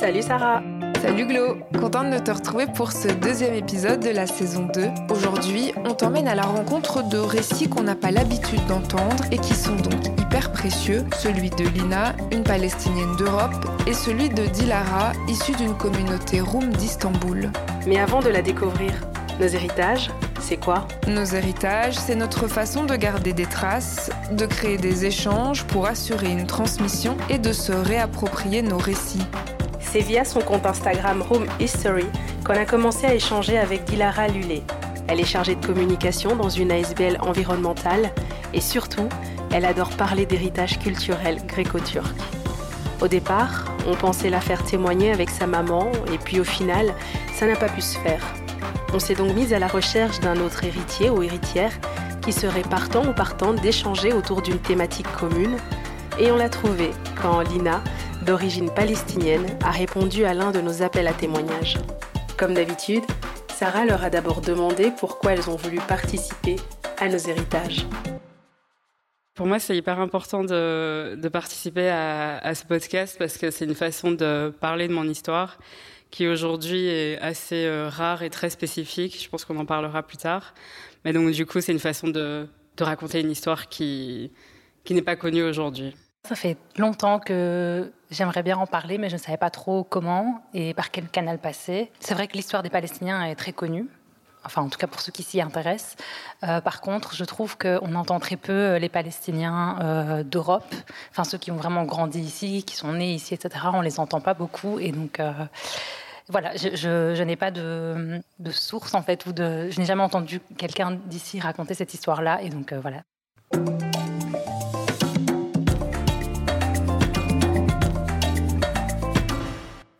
Salut Sarah Salut Glo, contente de te retrouver pour ce deuxième épisode de la saison 2. Aujourd'hui, on t'emmène à la rencontre de récits qu'on n'a pas l'habitude d'entendre et qui sont donc hyper précieux, celui de Lina, une Palestinienne d'Europe, et celui de Dilara, issue d'une communauté roum d'Istanbul. Mais avant de la découvrir, nos héritages, c'est quoi? Nos héritages, c'est notre façon de garder des traces, de créer des échanges pour assurer une transmission et de se réapproprier nos récits. C'est via son compte Instagram Room History qu'on a commencé à échanger avec Dilara Lulé. Elle est chargée de communication dans une ASBL environnementale et surtout, elle adore parler d'héritage culturel gréco-turc. Au départ, on pensait la faire témoigner avec sa maman et puis au final, ça n'a pas pu se faire. On s'est donc mise à la recherche d'un autre héritier ou héritière qui serait partant ou partante d'échanger autour d'une thématique commune et on l'a trouvé quand Lina, d'origine palestinienne, a répondu à l'un de nos appels à témoignages. Comme d'habitude, Sarah leur a d'abord demandé pourquoi elles ont voulu participer à nos héritages. Pour moi, c'est hyper important de, participer à, ce podcast parce que c'est une façon de parler de mon histoire qui aujourd'hui est assez euh, rare et très spécifique. Je pense qu'on en parlera plus tard. Mais donc, du coup, c'est une façon de, raconter une histoire qui n'est pas connue aujourd'hui. Ça fait longtemps que j'aimerais bien en parler, mais je ne savais pas trop comment et par quel canal passer. C'est vrai que l'histoire des Palestiniens est très connue, enfin en tout cas pour ceux qui s'y intéressent. Euh, par contre, je trouve qu'on entend très peu euh, les Palestiniens euh, d'Europe, enfin ceux qui ont vraiment grandi ici, qui sont nés ici, etc. On les entend pas beaucoup et donc voilà, je, n'ai pas de, source en fait, ou de, je n'ai jamais entendu quelqu'un d'ici raconter cette histoire-là et donc voilà.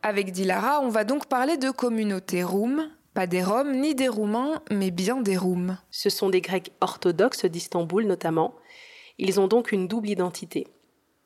Avec Dilara, on va donc parler de communauté roum, pas des Roms ni des Roumains, mais bien des Roums. Ce sont des Grecs orthodoxes d'Istanbul notamment. Ils ont donc une double identité.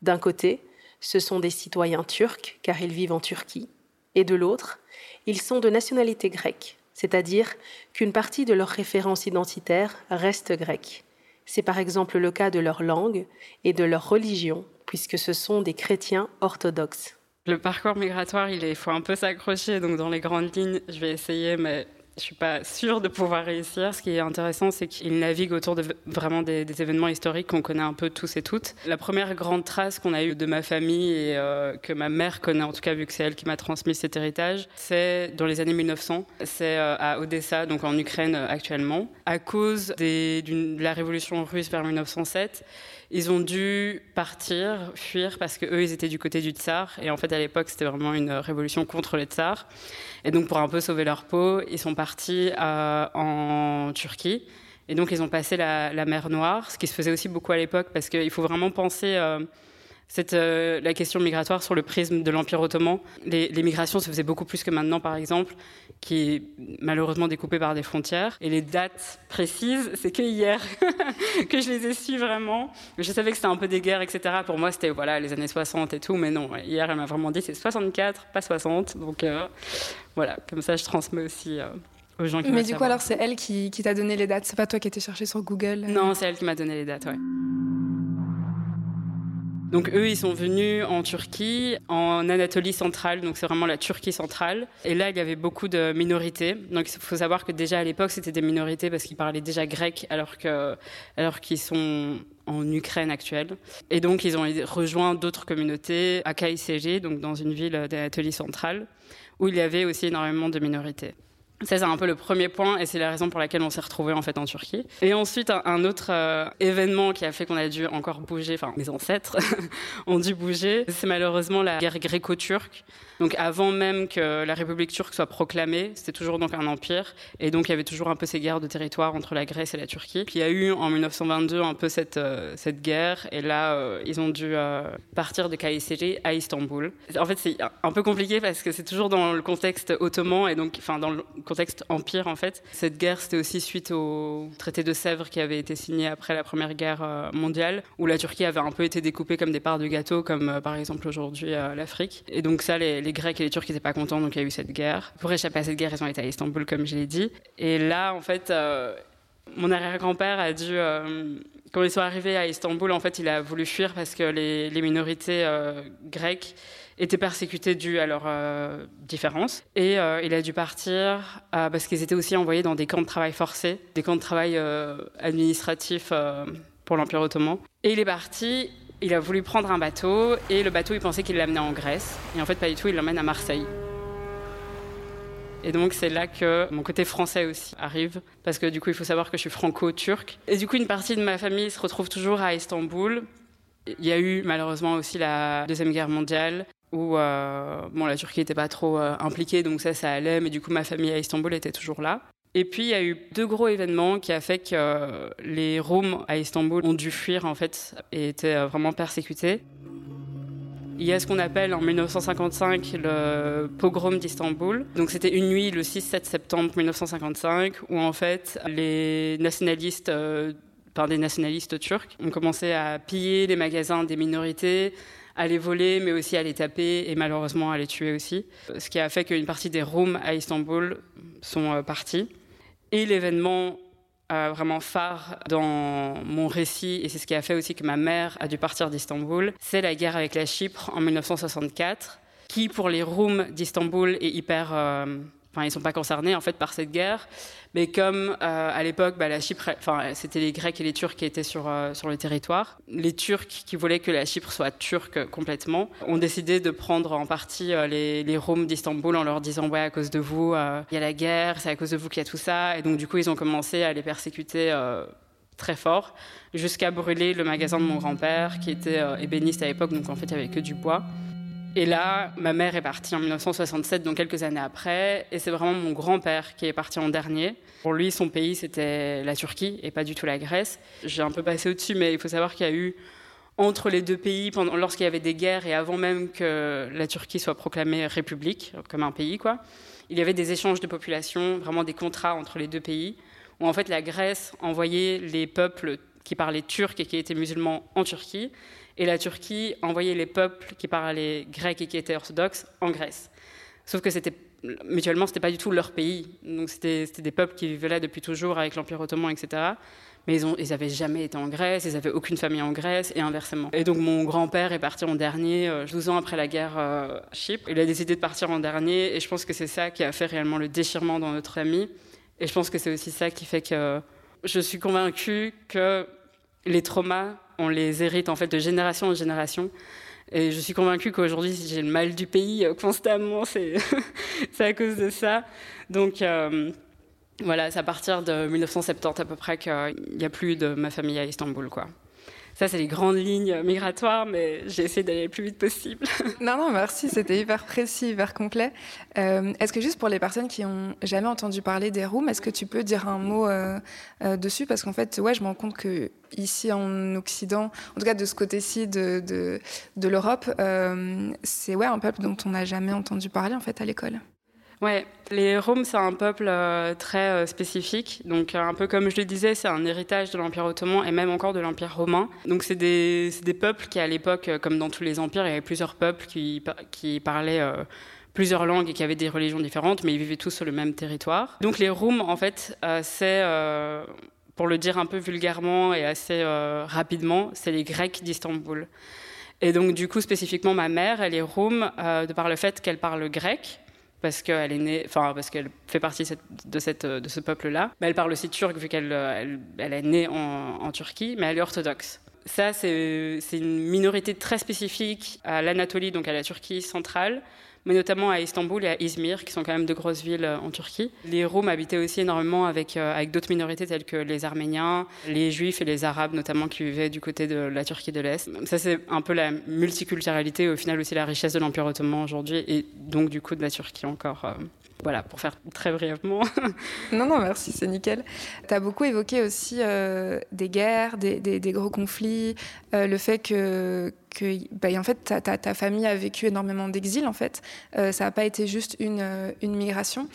D'un côté, ce sont des citoyens turcs, car ils vivent en Turquie, et de l'autre, ils sont de nationalité grecque, c'est-à-dire qu'une partie de leur référence identitaire reste grecque. C'est par exemple le cas de leur langue et de leur religion, puisque ce sont des chrétiens orthodoxes. Le parcours migratoire, il faut un peu s'accrocher. Donc, dans les grandes lignes, je vais essayer, mais je suis pas sûre de pouvoir réussir. Ce qui est intéressant, c'est qu'il navigue autour de vraiment des, événements historiques qu'on connaît un peu tous et toutes. La première grande trace qu'on a eue de ma famille et euh, que ma mère connaît, en tout cas vu que c'est elle qui m'a transmis cet héritage, c'est dans les années 1900. C'est euh, à Odessa, donc en Ukraine euh, actuellement, à cause de la révolution russe vers 1907 ils ont dû partir, fuir, parce que eux, ils étaient du côté du tsar. Et en fait, à l'époque, c'était vraiment une révolution contre les tsars. Et donc, pour un peu sauver leur peau, ils sont partis euh, en Turquie. Et donc, ils ont passé la, la, mer Noire, ce qui se faisait aussi beaucoup à l'époque, parce qu'il faut vraiment penser... Euh, cette, euh, la question migratoire sur le prisme de l'Empire ottoman. Les, les, migrations se faisaient beaucoup plus que maintenant, par exemple, qui est malheureusement découpé par des frontières. Et les dates précises, c'est que hier que je les ai su vraiment. Je savais que c'était un peu des guerres, etc. Pour moi, c'était voilà les années 60 et tout, mais non. Hier, elle m'a vraiment dit c'est 64, pas 60. Donc euh, voilà, comme ça, je transmets aussi. Euh, aux gens qui Mais du coup, alors, c'est elle qui, qui t'a donné les dates? C'est pas toi qui étais cherché sur Google? Non, c'est elle qui m'a donné les dates, ouais. Donc eux, ils sont venus en Turquie, en Anatolie centrale, donc c'est vraiment la Turquie centrale. Et là, il y avait beaucoup de minorités. Donc il faut savoir que déjà à l'époque, c'était des minorités parce qu'ils parlaient déjà grec, alors que alors qu'ils sont en Ukraine actuelle. Et donc ils ont rejoint d'autres communautés à Kayseri, donc dans une ville d'Anatolie centrale, où il y avait aussi énormément de minorités. Ça, c'est un peu le premier point et c'est la raison pour laquelle on s'est retrouvé en fait en Turquie. Et ensuite, un, autre euh, événement qui a fait qu'on a dû encore bouger, enfin mes ancêtres ont dû bouger, c'est malheureusement la guerre gréco-turque. Donc avant même que la République turque soit proclamée, c'était toujours donc un empire et donc il y avait toujours un peu ces guerres de territoire entre la Grèce et la Turquie. Puis il y a eu en 1922 un peu cette euh, cette guerre et là euh, ils ont dû partir de Kayseri à Istanbul. En fait, c'est un peu compliqué parce que c'est toujours dans le contexte ottoman et donc enfin dans le contexte empire en fait. Cette guerre, c'était aussi suite au traité de Sèvres qui avait été signé après la Première Guerre mondiale, où la Turquie avait un peu été découpée comme des parts de gâteau, comme euh, par exemple aujourd'hui euh, l'Afrique. Et donc ça, les, Grecs et les Turcs n'étaient pas contents, donc il y a eu cette guerre. Pour échapper à cette guerre, ils ont été à Istanbul, comme je l'ai dit. Et là, en fait, euh, mon arrière-grand-père a dû quand ils sont arrivés à Istanbul, en fait, il a voulu fuir parce que les, les minorités euh, grecques étaient persécutés dû à leur différence. Et il a dû partir parce qu'ils étaient aussi envoyés dans des camps de travail forcés, des camps de travail administratifs pour l'Empire ottoman. Et il est parti, il a voulu prendre un bateau, et le bateau, il pensait qu'il l'amenait en Grèce. Et en fait, pas du tout, il l'emmène à Marseille. Et donc c'est là que mon côté français aussi arrive, parce que du coup il faut savoir que je suis franco-turc. Et du coup une partie de ma famille se retrouve toujours à Istanbul. Il y a eu malheureusement aussi la Deuxième Guerre mondiale, où euh, bon, la Turquie n'était pas trop euh, impliquée, donc ça, ça allait, mais du coup ma famille à Istanbul était toujours là. Et puis il y a eu deux gros événements qui a fait que euh, les Roms à Istanbul ont dû fuir en fait et étaient vraiment persécutés. Il y a ce qu'on appelle en 1955 le pogrom d'Istanbul. Donc c'était une nuit le 6-7 septembre 1955 où en fait les nationalistes, par des nationalistes turcs, ont commencé à piller les magasins des minorités, à les voler, mais aussi à les taper et malheureusement à les tuer aussi. Ce qui a fait qu'une partie des Roms à Istanbul sont euh, partis. Et l'événement vraiment phare dans mon récit, et c'est ce qui a fait aussi que ma mère a dû partir d'Istanbul, c'est la guerre avec la Chypre en 1964, qui pour les Roums d'Istanbul est hyper... Euh, enfin, ils sont pas concernés en fait par cette guerre, mais comme euh, à l'époque, bah, la Chypre, enfin, c'était les Grecs et les Turcs qui étaient sur, euh, sur le territoire. Les Turcs qui voulaient que la Chypre soit turque complètement ont décidé de prendre en partie euh, les, les Roms d'Istanbul en leur disant ouais à cause de vous il y a la guerre, c'est à cause de vous qu'il y a tout ça. Et donc du coup ils ont commencé à les persécuter très fort, jusqu'à brûler le magasin de mon grand-père, qui était ébéniste à l'époque, donc en fait il n'y avait que du bois. Et là, ma mère est partie en 1967, donc quelques années après, et c'est vraiment mon grand-père qui est parti en dernier. Pour lui, son pays, c'était la Turquie et pas du tout la Grèce. J'ai un peu passé au-dessus, mais il faut savoir qu'il y a eu entre les deux pays, lorsqu'il y avait des guerres et avant même que la Turquie soit proclamée république, comme un pays, quoi, il y avait des échanges de population, vraiment des contrats entre les deux pays, où en fait la Grèce envoyait les peuples qui parlaient turc et qui étaient musulmans en Turquie, et la Turquie envoyait les peuples qui parlaient grec et qui étaient orthodoxes en Grèce. Sauf que mutuellement, c'était pas du tout leur pays. Donc c'était des peuples qui vivaient là depuis toujours avec l'Empire ottoman, etc. Mais ils, ont, ils avaient jamais été en Grèce, ils avaient aucune famille en Grèce et inversement. Et donc mon grand-père est parti en dernier, 12 euh, ans après la guerre euh, à Chypre. Il a décidé de partir en dernier et je pense que c'est ça qui a fait réellement le déchirement dans notre ami. Et je pense que c'est aussi ça qui fait que je suis convaincue que les traumas on les hérite en fait de génération en génération. Et je suis convaincue qu'aujourd'hui, si j'ai le mal du pays euh, constamment, c'est à cause de ça. Donc euh, voilà, c'est à partir de 1970 à peu près qu'il n'y a plus de ma famille à Istanbul. Quoi. Ça, c'est les grandes lignes migratoires, mais j'ai essayé d'aller le plus vite possible. non, non, merci, c'était hyper précis, hyper complet. Euh, est-ce que juste pour les personnes qui n'ont jamais entendu parler des rooms, est-ce que tu peux dire un mot euh, euh, dessus? Parce qu'en fait, ouais, je me rends compte que ici en Occident, en tout cas de ce côté-ci de, de, de l'Europe, c'est ouais, un peuple dont on n'a jamais entendu parler en fait à l'école. Ouais, les Roms, c'est un peuple euh, très euh, spécifique. Donc, un peu comme je le disais, c'est un héritage de l'Empire ottoman et même encore de l'Empire romain. Donc, c'est des, des, peuples qui, à l'époque, euh, comme dans tous les empires, il y avait plusieurs peuples qui, qui parlaient plusieurs langues et qui avaient des religions différentes, mais ils vivaient tous sur le même territoire. Donc, les Roms, en fait, c'est pour le dire un peu vulgairement et assez rapidement, c'est les Grecs d'Istanbul. Et donc, du coup, spécifiquement, ma mère, elle est Rum de par le fait qu'elle parle grec parce qu'elle est née, enfin parce qu'elle fait partie de, cette, de ce peuple-là. Mais elle parle aussi turc vu qu'elle elle, est née en, en, Turquie, mais elle est orthodoxe. Ça, c'est une minorité très spécifique à l'Anatolie, donc à la Turquie centrale, mais notamment à Istanbul et à Izmir, qui sont quand même de grosses villes euh, en Turquie. Les Roms habitaient aussi énormément avec, euh, avec d'autres minorités telles que les Arméniens, les Juifs et les Arabes, notamment qui vivaient du côté de la Turquie de l'Est. Ça, c'est un peu la multiculturalité, au final aussi la richesse de l'Empire ottoman aujourd'hui, et donc du coup de la Turquie encore. Voilà, pour faire très brièvement. non, non, merci, c'est nickel. Tu as beaucoup évoqué aussi euh, des guerres, des, gros conflits, euh, le fait que, bah, en fait, ta, famille a vécu énormément d'exil, en fait. Euh, ça n'a pas été juste une, migration.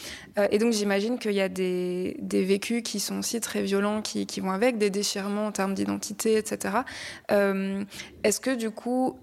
et donc, j'imagine qu'il y a des, vécus qui sont aussi très violents, qui vont avec, des déchirements en termes d'identité, etc. Est-ce que, du coup,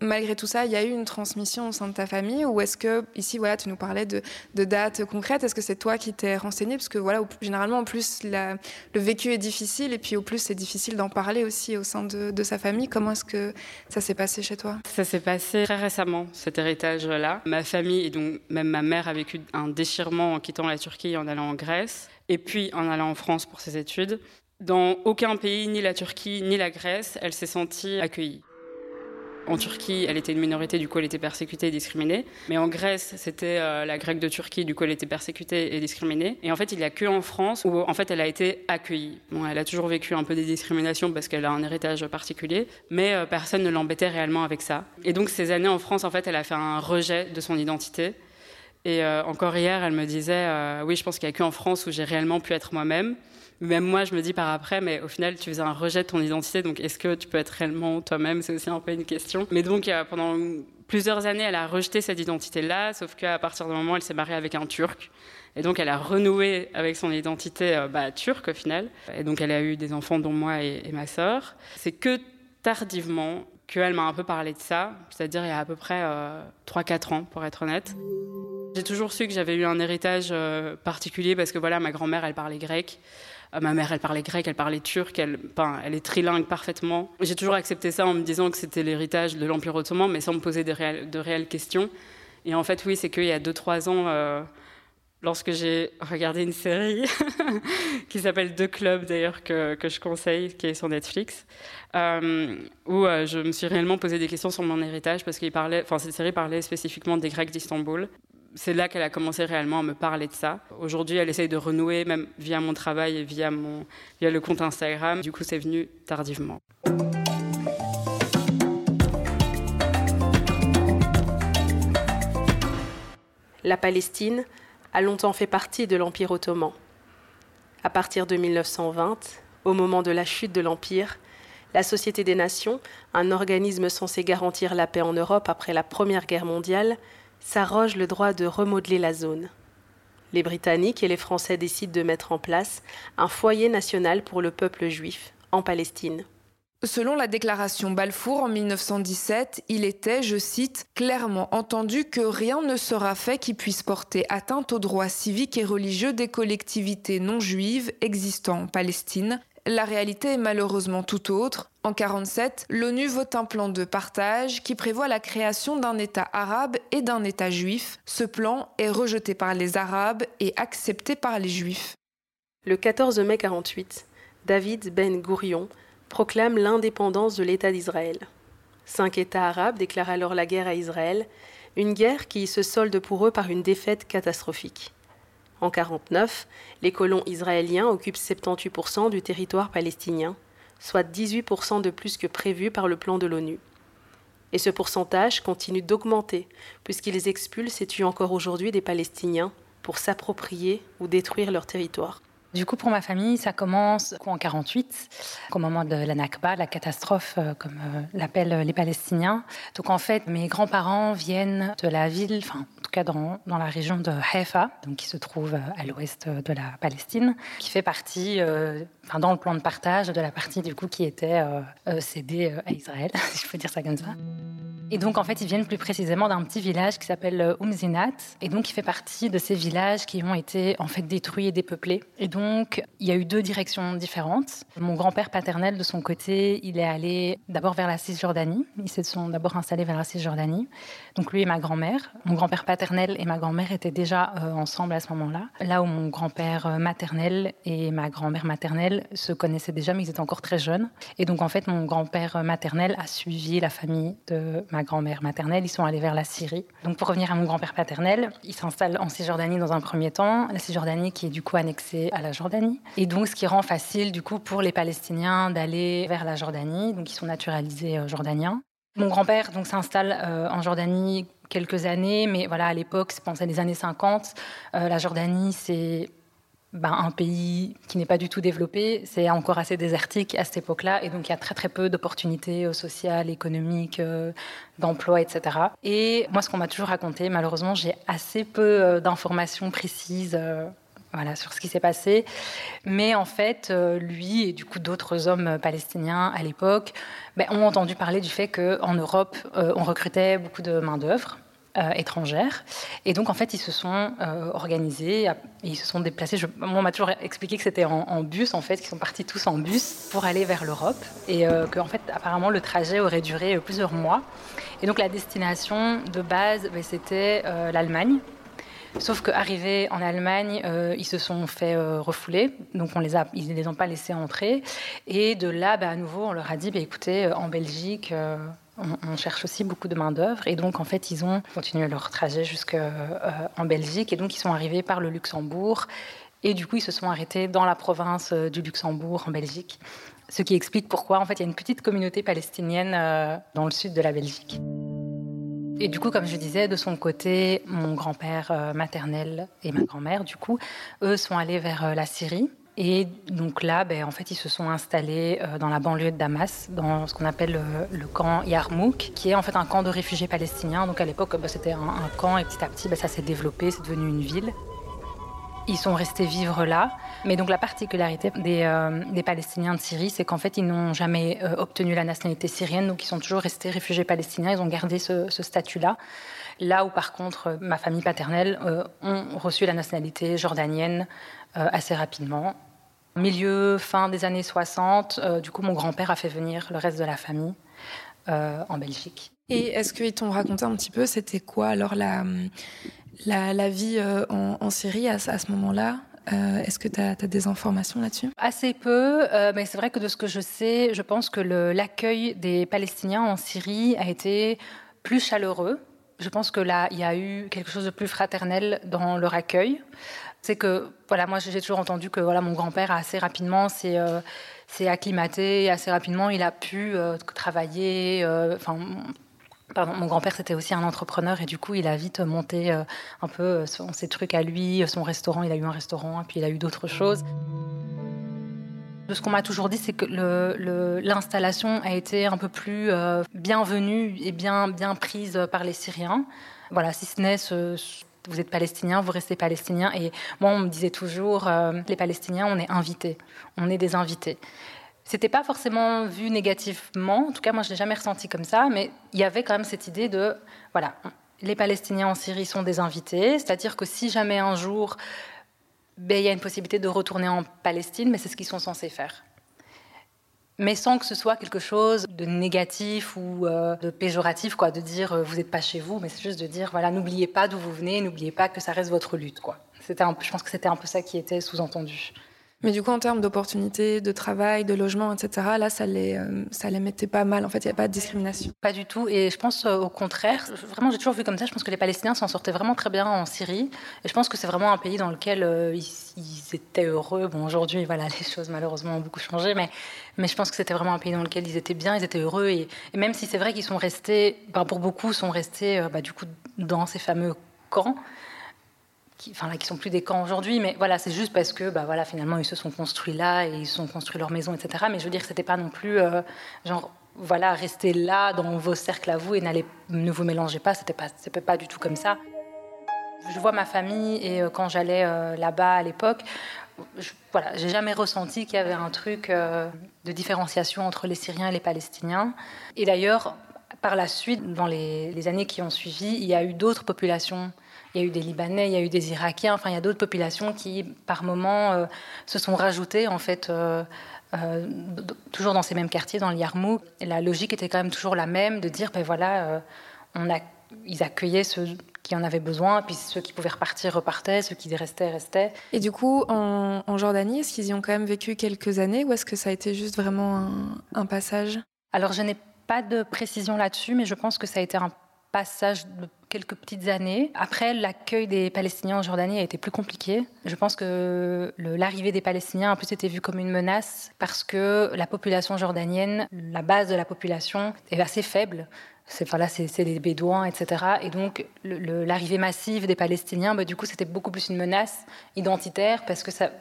malgré tout ça, il y a eu une transmission au sein de ta famille ou est-ce que, ici, voilà, tu nous parlais de, dates concrètes, est-ce que c'est toi qui t'es renseigné? Parce que, voilà, généralement, en plus, le vécu est difficile et puis, au plus, c'est difficile d'en parler aussi au sein de, sa famille. Comment est-ce que ça s'est passé chez toi? Ça s'est passé très récemment, cet héritage-là. Ma famille, et donc même ma mère, a vécu un déchirement en quittant la Turquie et en allant en Grèce, et puis en allant en France pour ses études. Dans aucun pays, ni la Turquie, ni la Grèce, elle s'est sentie accueillie. En Turquie, elle était une minorité, du coup, elle était persécutée et discriminée. Mais en Grèce, c'était euh, la grecque de Turquie, du coup, elle était persécutée et discriminée. Et en fait, il n'y a que en France où, en fait, elle a été accueillie. Bon, elle a toujours vécu un peu des discriminations parce qu'elle a un héritage particulier, mais euh, personne ne l'embêtait réellement avec ça. Et donc, ces années en France, en fait, elle a fait un rejet de son identité. Et euh, encore hier, elle me disait, oui, je pense qu'il n'y a qu'en France où j'ai réellement pu être moi-même. Même moi, je me dis par après, mais au final, tu faisais un rejet de ton identité, donc est-ce que tu peux être réellement toi-même? C'est aussi un peu une question. Mais donc, euh, pendant plusieurs années, elle a rejeté cette identité-là, sauf qu'à partir du moment où elle s'est mariée avec un Turc, et donc elle a renoué avec son identité euh, bah, turque au final. Et donc elle a eu des enfants, dont moi et, ma sœur. C'est que tardivement qu'elle m'a un peu parlé de ça, c'est-à-dire il y a à peu près 3-4 euh, ans, pour être honnête. J'ai toujours su que j'avais eu un héritage particulier parce que voilà, ma grand-mère, elle parlait grec. Euh, ma mère, elle parlait grec, elle parlait turc, elle, est trilingue parfaitement. J'ai toujours accepté ça en me disant que c'était l'héritage de l'Empire ottoman, mais sans me poser de, réelles questions. Et en fait, oui, c'est qu'il y a 2-3 ans, euh, lorsque j'ai regardé une série qui s'appelle The Club, d'ailleurs, que, que, je conseille, qui est sur Netflix, euh, où je me suis réellement posé des questions sur mon héritage, parce enfin, cette série parlait spécifiquement des Grecs d'Istanbul c'est là qu'elle a commencé réellement à me parler de ça. Aujourd'hui, elle essaye de renouer, même via mon travail et via, via le compte Instagram. Du coup, c'est venu tardivement. La Palestine a longtemps fait partie de l'Empire ottoman. À partir de 1920, au moment de la chute de l'Empire, la Société des Nations, un organisme censé garantir la paix en Europe après la Première Guerre mondiale, s'arroge le droit de remodeler la zone. Les Britanniques et les Français décident de mettre en place un foyer national pour le peuple juif en Palestine. Selon la déclaration Balfour en 1917, il était, je cite, clairement entendu que rien ne sera fait qui puisse porter atteinte aux droits civiques et religieux des collectivités non juives existant en Palestine, la réalité est malheureusement tout autre. En 1947, l'ONU vote un plan de partage qui prévoit la création d'un État arabe et d'un État juif. Ce plan est rejeté par les Arabes et accepté par les Juifs. Le 14 mai 1948, David Ben Gourion proclame l'indépendance de l'État d'Israël. Cinq États arabes déclarent alors la guerre à Israël, une guerre qui se solde pour eux par une défaite catastrophique. En 1949, les colons israéliens occupent 78% du territoire palestinien, soit 18% de plus que prévu par le plan de l'ONU. Et ce pourcentage continue d'augmenter, puisqu'ils expulsent et tuent encore aujourd'hui des Palestiniens pour s'approprier ou détruire leur territoire. Du coup, pour ma famille, ça commence en 48, au moment de la Nakba, la catastrophe, euh, comme euh, l'appellent les Palestiniens. Donc, en fait, mes grands-parents viennent de la ville, enfin, en tout cas dans, la région de Haifa, donc qui se trouve euh, à l'ouest de la Palestine, qui fait partie, dans le plan de partage de la partie du coup qui était cédée à Israël, si je peux dire ça comme ça. Et donc, en fait, ils viennent plus précisément d'un petit village qui s'appelle Umzinat. Et donc, il fait partie de ces villages qui ont été, en fait, détruits et dépeuplés. Et donc, il y a eu deux directions différentes. Mon grand-père paternel, de son côté, il est allé d'abord vers la Cisjordanie. Ils se sont d'abord installés vers la Cisjordanie. Donc, lui et ma grand-mère. Mon grand-père paternel et ma grand-mère étaient déjà euh, ensemble à ce moment-là. Là où mon grand-père euh, maternel et ma grand-mère maternelle se connaissaient déjà, mais ils étaient encore très jeunes. Et donc, en fait, mon grand-père maternel a suivi la famille de ma grand-mère maternelle, ils sont allés vers la Syrie. Donc pour revenir à mon grand-père paternel, il s'installe en Cisjordanie dans un premier temps, la Cisjordanie qui est du coup annexée à la Jordanie. Et donc ce qui rend facile du coup pour les Palestiniens d'aller vers la Jordanie, donc ils sont naturalisés euh, jordaniens. Mon grand-père donc s'installe euh, en Jordanie quelques années, mais voilà à l'époque, c'est pensé les années 50, euh, la Jordanie c'est ben, un pays qui n'est pas du tout développé, c'est encore assez désertique à cette époque-là, et donc il y a très très peu d'opportunités sociales, économiques, euh, d'emploi, etc. Et moi, ce qu'on m'a toujours raconté, malheureusement, j'ai assez peu d'informations précises voilà, sur ce qui s'est passé. Mais en fait, euh, lui et du coup d'autres hommes palestiniens à l'époque ben, ont entendu parler du fait qu'en Europe, euh, on recrutait beaucoup de main-d'œuvre. Euh, étrangère. Et donc, en fait, ils se sont organisés, et ils se sont déplacés. Je, moi, on m'a toujours expliqué que c'était en, bus, en fait, qu'ils sont partis tous en bus pour aller vers l'Europe. Et que, en fait, apparemment, le trajet aurait duré plusieurs mois. Et donc, la destination de base, ben, c'était l'Allemagne. Sauf qu'arrivés en Allemagne, euh, ils se sont fait euh, refouler, donc on les a, ils ne les ont pas laissés entrer. Et de là, bah, à nouveau, on leur a dit, bah, écoutez, euh, en Belgique, on, cherche aussi beaucoup de main d'œuvre. Et donc, en fait, ils ont continué leur trajet jusqu'en Belgique, et donc ils sont arrivés par le Luxembourg. Et du coup, ils se sont arrêtés dans la province du Luxembourg, en Belgique. Ce qui explique pourquoi, en fait, il y a une petite communauté palestinienne dans le sud de la Belgique. Et du coup, comme je disais, de son côté, mon grand-père euh, maternel et ma grand-mère, du coup, eux sont allés vers euh, la Syrie. Et donc là, ben, en fait, ils se sont installés euh, dans la banlieue de Damas, dans ce qu'on appelle le camp Yarmouk, qui est en fait un camp de réfugiés palestiniens. Donc à l'époque, ben, c'était un, camp et petit à petit, ben, ça s'est développé, c'est devenu une ville. Ils sont restés vivre là. Mais donc la particularité des, euh, Palestiniens de Syrie, c'est qu'en fait, ils n'ont jamais euh, obtenu la nationalité syrienne, donc ils sont toujours restés réfugiés palestiniens, ils ont gardé ce, statut-là. Là où par contre, ma famille paternelle euh, ont reçu la nationalité jordanienne assez rapidement. Milieu, fin des années 60, du coup, mon grand-père a fait venir le reste de la famille en Belgique. Et est-ce qu'ils t'ont raconté un petit peu, c'était quoi alors la, la, vie en, Syrie à ce moment-là euh, est-ce que tu as, des informations là-dessus? Assez peu, euh, mais c'est vrai que de ce que je sais, je pense que l'accueil des Palestiniens en Syrie a été plus chaleureux. Je pense que là, il y a eu quelque chose de plus fraternel dans leur accueil. C'est que, voilà, moi j'ai toujours entendu que voilà, mon grand-père assez rapidement s'est euh, acclimaté, assez rapidement il a pu travailler. Enfin, mon grand-père, c'était aussi un entrepreneur et du coup, il a vite monté euh, un peu euh, ses trucs à lui, son restaurant. Il a eu un restaurant et puis il a eu d'autres choses. Ce qu'on m'a toujours dit, c'est que l'installation a été un peu plus euh, bienvenue et bien prise par les Syriens. Voilà, si ce n'est vous êtes palestinien, vous restez palestinien. Et moi, on me disait toujours, les Palestiniens, on est invités, on est des invités. C'était pas forcément vu négativement, en tout cas moi je l'ai jamais ressenti comme ça, mais il y avait quand même cette idée de voilà, les Palestiniens en Syrie sont des invités, c'est-à-dire que si jamais un jour ben, il y a une possibilité de retourner en Palestine, mais c'est ce qu'ils sont censés faire. Mais sans que ce soit quelque chose de négatif ou euh, de péjoratif, quoi, de dire euh, vous n'êtes pas chez vous, mais c'est juste de dire voilà, n'oubliez pas d'où vous venez, n'oubliez pas que ça reste votre lutte, quoi. C'était je pense que c'était un peu ça qui était sous-entendu. Mais du coup, en termes d'opportunités, de travail, de logement, etc., là, ça les, euh, ça les mettait pas mal. En fait, il n'y a pas de discrimination. Pas du tout. Et je pense euh, au contraire, vraiment, j'ai toujours vu comme ça. Je pense que les Palestiniens s'en sortaient vraiment très bien en Syrie. Et je pense que c'est vraiment un pays dans lequel euh, ils, étaient heureux. Bon, aujourd'hui, voilà, les choses malheureusement ont beaucoup changé. Mais, mais je pense que c'était vraiment un pays dans lequel ils étaient bien, ils étaient heureux. Et, même si c'est vrai qu'ils sont restés, ben, pour beaucoup, sont restés bah, du coup dans ces fameux camps qui, enfin là, qui sont plus des camps aujourd'hui, mais voilà, c'est juste parce que, bah voilà, finalement, ils se sont construits là et ils se sont construits leur maison, etc. Mais je veux dire, c'était pas non plus euh, genre, voilà, restez là dans vos cercles à vous et n'allez, ne vous mélangez pas. C'était pas, c'était pas du tout comme ça. Je vois ma famille et euh, quand j'allais euh, là-bas à l'époque, je, voilà, j'ai jamais ressenti qu'il y avait un truc de différenciation entre les Syriens et les Palestiniens. Et d'ailleurs, par la suite, dans les années qui ont suivi, il y a eu d'autres populations il y a eu des Libanais, il y a eu des Irakiens, enfin il y a d'autres populations qui, par moments, euh, se sont rajoutées en fait. Euh, euh, toujours dans ces mêmes quartiers, dans le Yarmouk, la logique était quand même toujours la même, de dire, ben voilà, on a, ils accueillaient ceux qui en avaient besoin, puis ceux qui pouvaient repartir repartaient, ceux qui restaient restaient. Et du coup, en, en Jordanie, est-ce qu'ils y ont quand même vécu quelques années, ou est-ce que ça a été juste vraiment un, un passage? Alors, je n'ai pas de précision là-dessus, mais je pense que ça a été un passage de quelques petites années. Après, l'accueil des Palestiniens en Jordanie a été plus compliqué. Je pense que l'arrivée des Palestiniens a plus été vue comme une menace parce que la population jordanienne, la base de la population, est assez faible. C'est enfin c'est des Bédouins, etc. Et donc, l'arrivée massive des Palestiniens, bah, du coup, c'était beaucoup plus une menace identitaire parce que ça,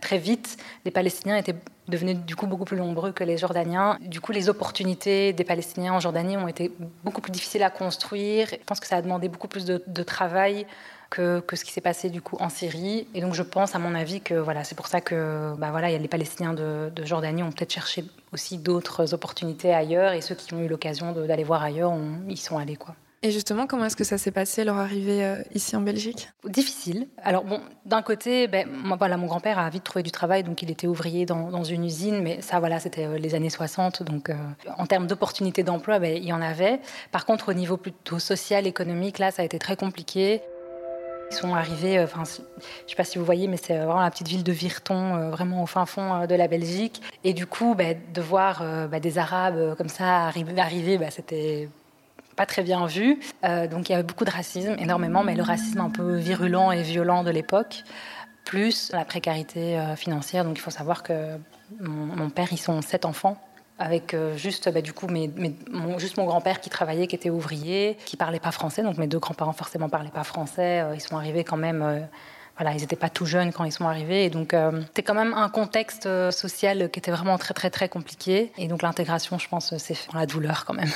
très vite, les Palestiniens étaient devenus du coup beaucoup plus nombreux que les Jordaniens. Du coup, les opportunités des Palestiniens en Jordanie ont été beaucoup plus difficiles à construire. Je pense que ça a demandé beaucoup plus de, travail que, que, ce qui s'est passé du coup en Syrie. Et donc, je pense, à mon avis, que voilà, c'est pour ça que bah voilà, les Palestiniens de, Jordanie ont peut-être cherché aussi d'autres opportunités ailleurs, et ceux qui ont eu l'occasion d'aller voir ailleurs, ils sont allés quoi. Et justement, comment est-ce que ça s'est passé leur arrivée euh, ici en Belgique? Difficile. Alors bon, d'un côté, ben, voilà, mon grand-père a vite trouvé du travail, donc il était ouvrier dans, une usine, mais ça, voilà, c'était euh, les années 60, donc euh, en termes d'opportunités d'emploi, ben, il y en avait. Par contre, au niveau plutôt social, économique, là, ça a été très compliqué. Ils sont arrivés, enfin, je ne sais pas si vous voyez, mais c'est vraiment la petite ville de Virton, vraiment au fin fond de la Belgique. Et du coup, ben, de voir des Arabes comme ça arriver c'était pas très bien vu. Euh, donc il y avait beaucoup de racisme, énormément, mais le racisme un peu virulent et violent de l'époque, plus la précarité euh, financière. Donc il faut savoir que mon, père, ils sont sept enfants avec euh, juste bah, du coup mon, juste mon grand-père qui travaillait, qui était ouvrier, qui parlait pas français. Donc mes deux grands-parents forcément parlaient pas français. ils sont arrivés quand même. voilà, ils n'étaient pas tout jeunes quand ils sont arrivés, et donc c'était quand même un contexte social qui était vraiment très très très compliqué. Et donc l'intégration, je pense, c'est dans la douleur quand même.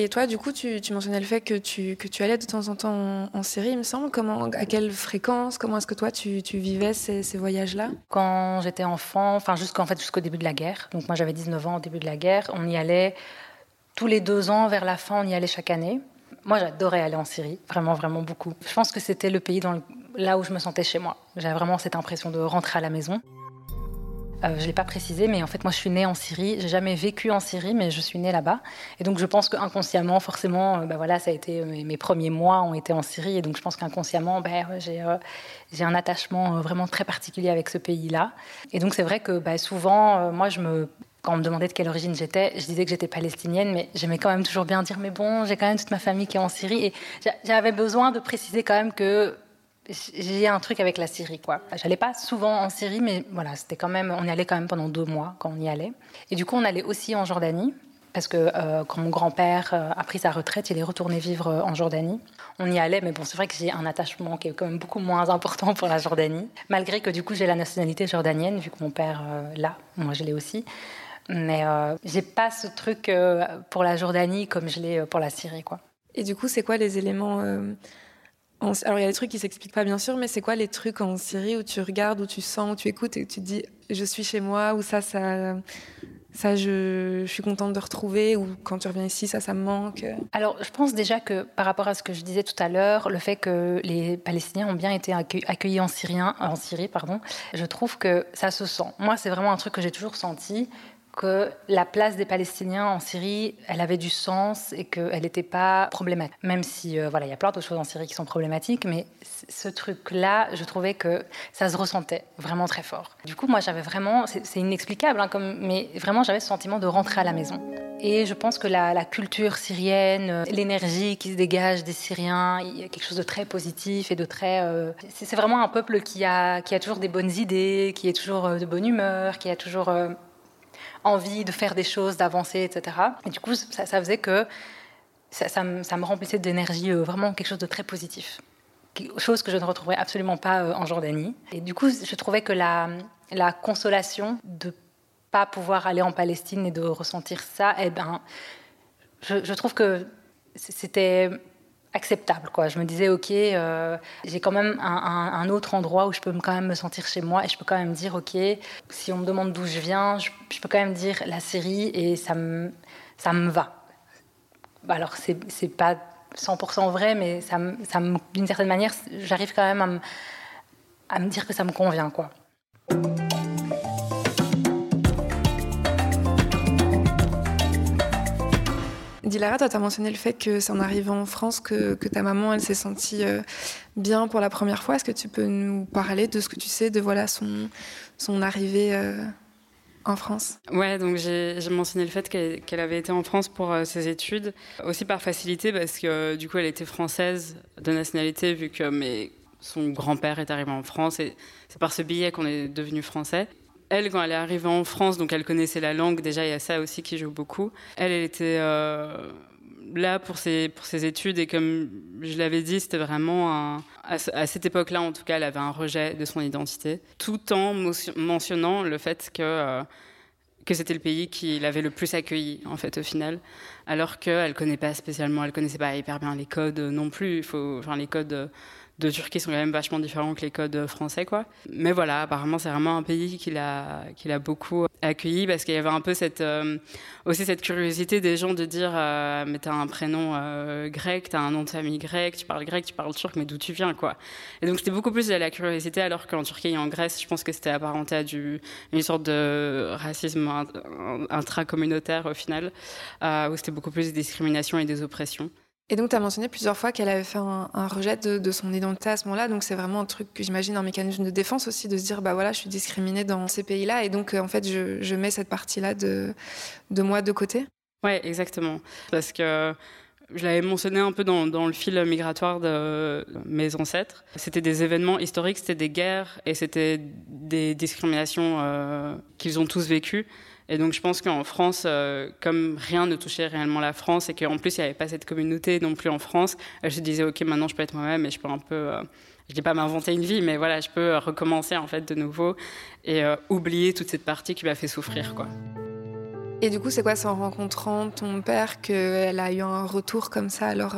Et toi, du coup, tu, mentionnais le fait que tu, allais de temps en temps en, Syrie, il me semble. À quelle fréquence Comment est-ce que toi, tu, vivais ces, voyages-là? Quand j'étais enfant, enfin jusqu'en fait, jusqu'au début de la guerre, donc moi j'avais 19 ans au début de la guerre, on y allait tous les deux ans, vers la fin, on y allait chaque année. Moi, j'adorais aller en Syrie, vraiment, vraiment beaucoup. Je pense que c'était le pays là où je me sentais chez moi. J'avais vraiment cette impression de rentrer à la maison. Euh, je ne l'ai pas précisé, mais en fait, moi, je suis née en Syrie. J'ai jamais vécu en Syrie, mais je suis née là-bas. Et donc, je pense qu'inconsciemment, forcément, bah, voilà, ça a été mes, premiers mois ont été en Syrie. Et donc, je pense qu'inconsciemment, bah, j'ai euh, un attachement vraiment très particulier avec ce pays-là. Et donc, c'est vrai que bah, souvent, moi, quand on me demandait de quelle origine j'étais, je disais que j'étais palestinienne, mais j'aimais quand même toujours bien dire, mais bon, j'ai quand même toute ma famille qui est en Syrie. Et j'avais besoin de préciser quand même que j'ai un truc avec la Syrie, quoi. J'allais pas souvent en Syrie, mais voilà, c'était quand même, on y allait quand même pendant deux mois quand on y allait. Et du coup, on allait aussi en Jordanie, parce que euh, quand mon grand-père euh, a pris sa retraite, il est retourné vivre euh, en Jordanie. On y allait, mais bon, c'est vrai que j'ai un attachement qui est quand même beaucoup moins important pour la Jordanie, malgré que du coup j'ai la nationalité jordanienne, vu que mon père l'a, moi je l'ai aussi. Mais j'ai pas ce truc pour la Jordanie comme je l'ai pour la Syrie, quoi. Et du coup, c'est quoi les éléments alors il y a des trucs qui s'expliquent pas bien sûr, mais c'est quoi les trucs en Syrie où tu regardes, où tu sens, où tu écoutes et tu te dis je suis chez moi ou ça, ça, ça je, suis contente de retrouver ou quand tu reviens ici, ça, ça me manque? Alors je pense déjà que par rapport à ce que je disais tout à l'heure, le fait que les Palestiniens ont bien été accueillis en, en Syrie, pardon, je trouve que ça se sent. Moi c'est vraiment un truc que j'ai toujours senti que la place des Palestiniens en Syrie, elle avait du sens et qu'elle n'était pas problématique. Même si, euh, voilà, il y a plein d'autres choses en Syrie qui sont problématiques, mais ce truc-là, je trouvais que ça se ressentait vraiment très fort. Du coup, moi, j'avais vraiment, c'est inexplicable, hein, mais vraiment, j'avais ce sentiment de rentrer à la maison. Et je pense que la, culture syrienne, euh, l'énergie qui se dégage des Syriens, il y a quelque chose de très positif et de très. Euh, c'est vraiment un peuple qui a, qui a toujours des bonnes idées, qui est toujours de bonne humeur, qui a toujours envie de faire des choses, d'avancer, etc. Et du coup, ça, faisait que ça, me, remplissait d'énergie, euh, vraiment quelque chose de très positif. Chose que je ne retrouverais absolument pas euh, en Jordanie. Et du coup, je trouvais que la, la consolation de pas pouvoir aller en Palestine et de ressentir ça, eh ben, je, je trouve que c'était acceptable. Quoi. Je me disais, ok, euh, j'ai quand même un, autre endroit où je peux quand même me sentir chez moi et je peux quand même dire, ok, si on me demande d'où je viens, je, peux quand même dire la série et ça me, ça me va. Alors, c'est pas 100% vrai, mais ça, ça d'une certaine manière, j'arrive quand même à me, à me dire que ça me convient. quoi. Dilara, tu as mentionné le fait que c'est en arrivant en France que, ta maman, elle s'est sentie euh, bien pour la première fois. Est-ce que tu peux nous parler de ce que tu sais de voilà son, son arrivée euh, en France? Ouais, donc j'ai mentionné le fait qu'elle avait été en France pour euh, ses études, aussi par facilité parce que du coup elle était française de nationalité vu que mais son grand-père est arrivé en France et c'est par ce billet qu'on est devenu français elle, quand elle est arrivée en France, donc elle connaissait la langue, déjà il y a ça aussi qui joue beaucoup. Elle, elle était euh, là, pour ses, études, et comme je l'avais dit, c'était vraiment à, cette époque-là, en tout cas, elle avait un rejet de son identité, tout en mentionnant le fait que, euh, que c'était le pays qui l'avait le plus accueilli, en fait, au final, alors qu'elle ne connaît pas spécialement, elle connaissait pas hyper bien les codes non plus, il faut, enfin, les codes de Turquie sont quand même vachement différents que les codes français, quoi. Mais voilà, apparemment, c'est vraiment un pays qu'il a, qu'il a beaucoup accueilli parce qu'il y avait un peu cette, euh, aussi cette curiosité des gens de dire, euh, mais t'as un prénom euh, grec, t'as un nom de famille grec, tu parles grec, tu parles turc, mais d'où tu viens, quoi. Et donc, c'était beaucoup plus de la curiosité, alors qu'en Turquie et en Grèce, je pense que c'était apparenté à du, une sorte de racisme intracommunautaire, au final, où c'était beaucoup plus des discriminations et des oppressions. Et donc, tu as mentionné plusieurs fois qu'elle avait fait un, rejet de, son identité à ce moment-là. Donc, c'est vraiment un truc que j'imagine un mécanisme de défense aussi, de se dire, bah voilà, je suis discriminée dans ces pays-là. Et donc, euh, en fait, je, mets cette partie-là de, de moi de côté. Ouais, exactement. Parce que je l'avais mentionné un peu dans, dans, le fil migratoire de mes ancêtres. C'était des événements historiques, c'était des guerres et c'était des discriminations euh, qu'ils ont tous vécues. Et donc je pense qu'en France, euh, comme rien ne touchait réellement la France et qu'en plus il n'y avait pas cette communauté non plus en France, elle se disait ok maintenant je peux être moi-même et je peux un peu, euh, je dis pas m'inventer une vie, mais voilà je peux recommencer en fait de nouveau et euh, oublier toute cette partie qui m'a fait souffrir quoi. Et du coup c'est quoi c'est en rencontrant ton père qu'elle a eu un retour comme ça alors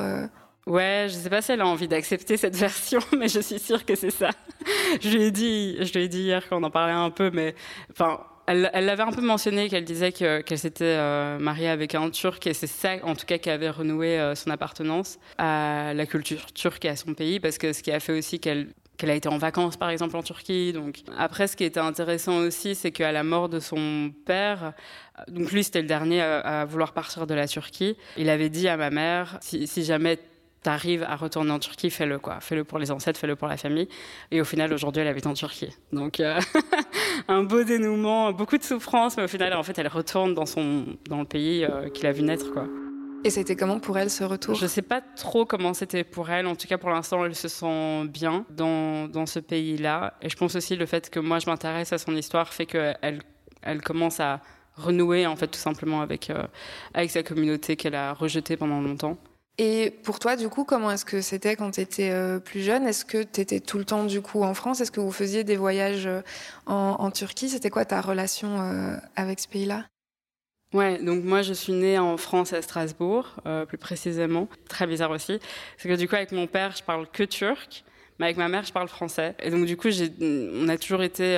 Ouais, je sais pas si elle a envie d'accepter cette version, mais je suis sûre que c'est ça. je lui ai dit, je lui ai dit hier quand on en parlait un peu, mais enfin, elle l'avait un peu mentionné, qu'elle disait qu'elle s'était euh, mariée avec un Turc et c'est ça, en tout cas, qui avait renoué euh, son appartenance à la culture turque et à son pays, parce que ce qui a fait aussi qu'elle a été en vacances, par exemple, en Turquie. Donc après, ce qui était intéressant aussi, c'est qu'à la mort de son père, donc lui, c'était le dernier à, vouloir partir de la Turquie. Il avait dit à ma mère, si, si jamais t'arrives à retourner en Turquie, fais-le quoi. Fais-le pour les ancêtres, fais-le pour la famille. Et au final, aujourd'hui, elle habite en Turquie. Donc, euh, un beau dénouement, beaucoup de souffrance, mais au final, en fait, elle retourne dans son dans le pays euh, qu'il a vu naître quoi. Et c'était comment pour elle ce retour? Je sais pas trop comment c'était pour elle. En tout cas, pour l'instant, elle se sent bien dans, dans ce pays-là. Et je pense aussi le fait que moi, je m'intéresse à son histoire fait qu'elle elle commence à renouer en fait tout simplement avec euh, avec sa communauté qu'elle a rejetée pendant longtemps. Et pour toi, du coup, comment est-ce que c'était quand tu étais euh, plus jeune? Est-ce que tu étais tout le temps, du coup, en France? Est-ce que vous faisiez des voyages euh, en, Turquie? C'était quoi ta relation euh, avec ce pays-là? Ouais, donc moi je suis née en France à Strasbourg, plus précisément. Très bizarre aussi, c'est que du coup avec mon père je parle que turc, mais avec ma mère je parle français. Et donc du coup on a toujours été,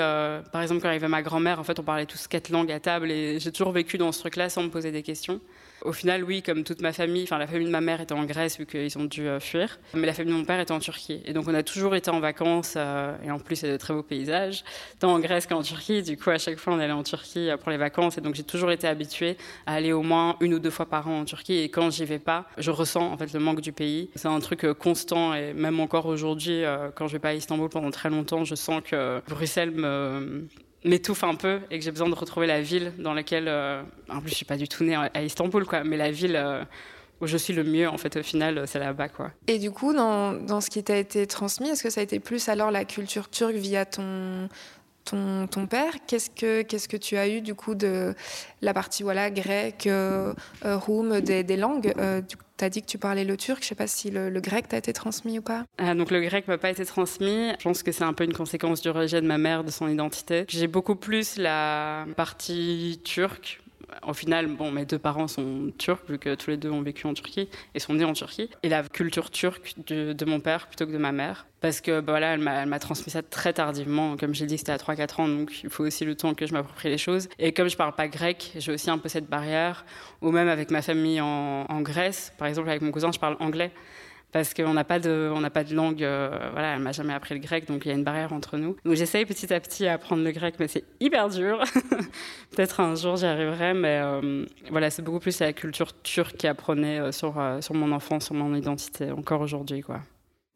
par exemple quand arrivait ma grand-mère, en fait on parlait tous quatre langues à table et j'ai toujours vécu dans ce truc-là sans me poser des questions. Au final, oui, comme toute ma famille, enfin la famille de ma mère était en Grèce vu qu'ils ont dû euh, fuir, mais la famille de mon père était en Turquie. Et donc on a toujours été en vacances, euh, et en plus a de très beaux paysages, tant en Grèce qu'en Turquie. Du coup, à chaque fois on allait en Turquie euh, pour les vacances, et donc j'ai toujours été habituée à aller au moins une ou deux fois par an en Turquie. Et quand j'y vais pas, je ressens en fait le manque du pays. C'est un truc constant, et même encore aujourd'hui, quand je vais pas à Istanbul pendant très longtemps, je sens que Bruxelles m'étouffe un peu et que j'ai besoin de retrouver la ville dans laquelle, euh, en plus je suis pas du tout née à Istanbul quoi, mais la ville euh, où je suis le mieux en fait au final c'est là-bas quoi. Et du coup dans, dans ce qui t'a été transmis, est-ce que ça a été plus alors la culture turque via ton ton, ton père? Qu'est-ce que qu'est-ce que tu as eu du coup de la partie voilà grecque, euh, roum, des langues tu as dit que tu parlais le turc. Je ne sais pas si le, grec t'a été transmis ou pas. Ah, donc le grec m'a pas été transmis. Je pense que c'est un peu une conséquence du rejet de ma mère, de son identité. J'ai beaucoup plus la partie turque au final, bon, mes deux parents sont turcs, vu que tous les deux ont vécu en Turquie et sont nés en Turquie. Et la culture turque de, mon père plutôt que de ma mère. Parce que bah, voilà, elle m'a transmis ça très tardivement. Comme j'ai dit, c'était à 3-4 ans, donc il faut aussi le temps que je m'approprie les choses. Et comme je parle pas grec, j'ai aussi un peu cette barrière. Ou même avec ma famille en Grèce, par exemple, avec mon cousin, je parle anglais parce qu'on n'a pas de, on n'a pas de langue. Euh, voilà, elle m'a jamais appris le grec, donc il y a une barrière entre nous. Donc j'essaye petit à petit à apprendre le grec, mais c'est hyper dur. Peut-être un jour j'y arriverai, mais euh, voilà, c'est beaucoup plus la culture turque qui apprenait euh, sur sur mon enfance, sur mon identité, encore aujourd'hui, quoi.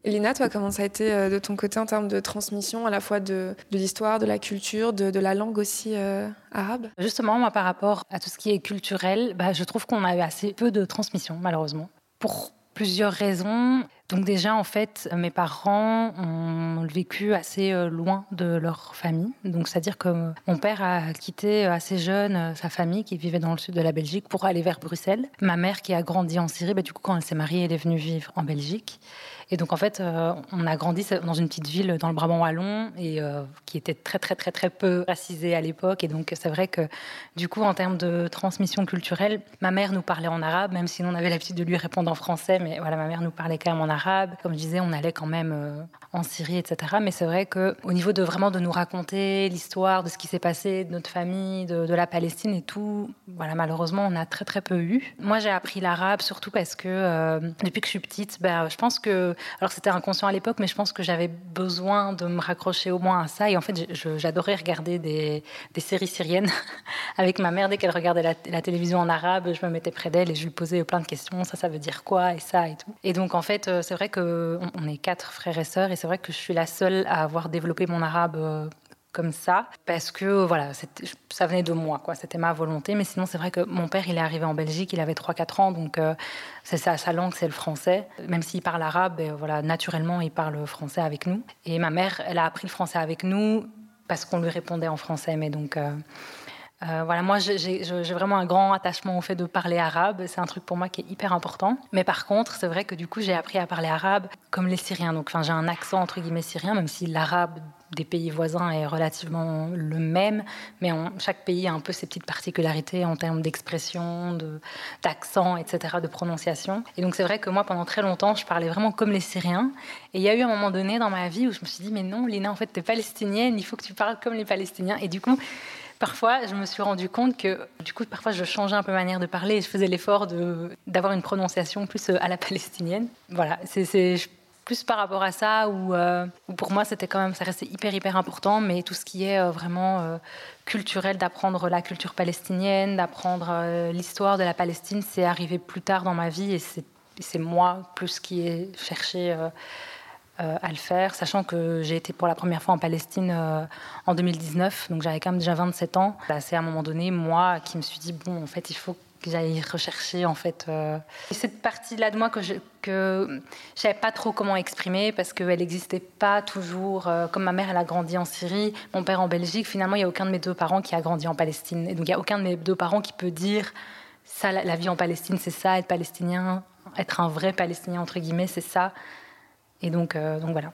Lina, toi, comment ça a été de ton côté en termes de transmission, à la fois de, de l'histoire, de la culture, de, de la langue aussi arabe? Justement, moi, par rapport à tout ce qui est culturel, bah, je trouve qu'on a eu assez peu de transmission, malheureusement. Pour plusieurs raisons. Donc déjà, en fait, mes parents ont vécu assez euh, loin de leur famille. Donc c'est-à-dire que mon père a quitté assez jeune euh, sa famille qui vivait dans le sud de la Belgique pour aller vers Bruxelles. Ma mère qui a grandi en Syrie, bah, du coup quand elle s'est mariée, elle est venue vivre en Belgique. Et donc en fait, euh, on a grandi dans une petite ville dans le Brabant wallon et euh, qui était très très très très peu racisée à l'époque. Et donc c'est vrai que du coup, en termes de transmission culturelle, ma mère nous parlait en arabe, même si on avait l'habitude de lui répondre en français. Mais voilà, ma mère nous parlait quand même en arabe. Comme je disais, on allait quand même euh, en Syrie, etc. Mais c'est vrai que au niveau de vraiment de nous raconter l'histoire de ce qui s'est passé, de notre famille, de, la Palestine et tout, voilà, malheureusement, on a très très peu eu. Moi, j'ai appris l'arabe surtout parce que depuis que je suis petite, ben, je pense que alors c'était inconscient à l'époque, mais je pense que j'avais besoin de me raccrocher au moins à ça. Et en fait, j'adorais regarder des, séries syriennes avec ma mère. Dès qu'elle regardait la, télévision en arabe, je me mettais près d'elle et je lui posais plein de questions. Ça, ça veut dire quoi? Et ça et tout. Et donc, en fait, euh, c'est vrai qu'on on est quatre frères et sœurs. Et c'est vrai que je suis la seule à avoir développé mon arabe euh, comme ça parce que voilà ça venait de moi quoi c'était ma volonté mais sinon c'est vrai que mon père il est arrivé en Belgique il avait 3-4 ans donc euh, c'est sa langue c'est le français même s'il parle arabe ben, voilà naturellement il parle français avec nous et ma mère elle a appris le français avec nous parce qu'on lui répondait en français mais donc euh, euh, voilà, moi j'ai vraiment un grand attachement au fait de parler arabe. C'est un truc pour moi qui est hyper important. Mais par contre, c'est vrai que du coup j'ai appris à parler arabe comme les Syriens. Donc, j'ai un accent entre guillemets syrien, même si l'arabe des pays voisins est relativement le même, mais chaque pays a un peu ses petites particularités en termes d'expression, d'accent, etc., de prononciation. Et donc c'est vrai que moi, pendant très longtemps, je parlais vraiment comme les Syriens. Et il y a eu un moment donné dans ma vie où je me suis dit, mais non, Lina, en fait, tu es palestinienne, il faut que tu parles comme les Palestiniens. Et du coup, Parfois, je me suis rendu compte que, du coup, parfois, je changeais un peu ma manière de parler et je faisais l'effort d'avoir une prononciation plus euh, à la palestinienne. Voilà, c'est plus par rapport à ça euh, où, pour moi c'était quand même ça restait hyper hyper important mais tout ce qui est euh, vraiment euh, culturel d'apprendre la culture palestinienne d'apprendre l'histoire de la Palestine c'est arrivé plus tard dans ma vie et c'est moi plus qui ai cherché à le faire sachant que j'ai été pour la première fois en Palestine en 2019 donc j'avais quand même déjà 27 ans c'est à un moment donné moi qui me suis dit bon en fait il faut que j'aille rechercher en fait. Euh, cette partie-là de moi que je que savais pas trop comment exprimer parce qu'elle n'existait pas toujours. Euh, comme ma mère, elle a grandi en Syrie, mon père en Belgique. Finalement, il y a aucun de mes deux parents qui a grandi en Palestine. Et donc il y a aucun de mes deux parents qui peut dire ça, la vie en Palestine, c'est ça, être palestinien, être un vrai Palestinien entre guillemets, c'est ça. Et donc, euh, donc voilà.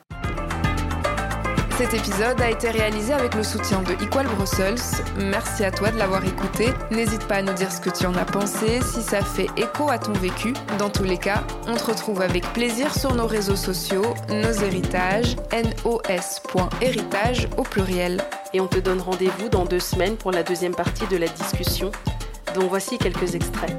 Cet épisode a été réalisé avec le soutien de Equal Brussels. Merci à toi de l'avoir écouté. N'hésite pas à nous dire ce que tu en as pensé, si ça fait écho à ton vécu. Dans tous les cas, on te retrouve avec plaisir sur nos réseaux sociaux, nos héritages, nos.héritage au pluriel. Et on te donne rendez-vous dans deux semaines pour la deuxième partie de la discussion, dont voici quelques extraits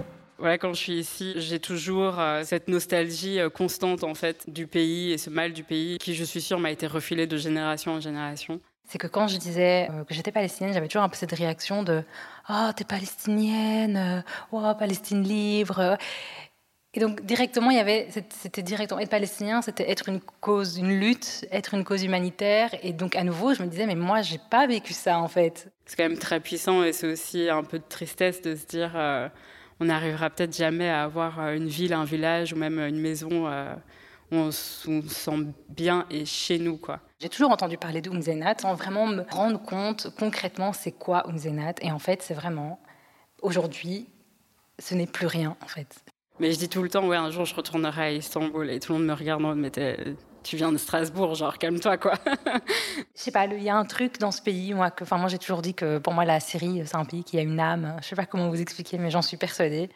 quand je suis ici, j'ai toujours euh, cette nostalgie euh, constante en fait du pays et ce mal du pays qui, je suis sûre, m'a été refilé de génération en génération. C'est que quand je disais euh, que j'étais palestinienne, j'avais toujours un peu cette réaction de Oh, t'es palestinienne, oh, Palestine libre. Et donc directement, il y avait, c'était directement être palestinien, c'était être une cause, une lutte, être une cause humanitaire. Et donc à nouveau, je me disais mais moi, j'ai pas vécu ça en fait. C'est quand même très puissant et c'est aussi un peu de tristesse de se dire on n'arrivera peut-être jamais à avoir euh, une ville, un village ou même une maison euh, où on, se sent bien et chez nous. quoi. J'ai toujours entendu parler d'Umzenat sans vraiment me rendre compte concrètement c'est quoi Umzenat. Et en fait, c'est vraiment, aujourd'hui, ce n'est plus rien en fait. Mais je dis tout le temps, ouais, un jour je retournerai à Istanbul et tout le monde me regarde en mode, tu viens de Strasbourg, genre calme-toi quoi. Je sais pas, il y a un truc dans ce pays, moi, que, enfin, moi j'ai toujours dit que pour moi la Syrie c'est un pays qui a une âme. Je sais pas comment vous expliquer, mais j'en suis persuadée.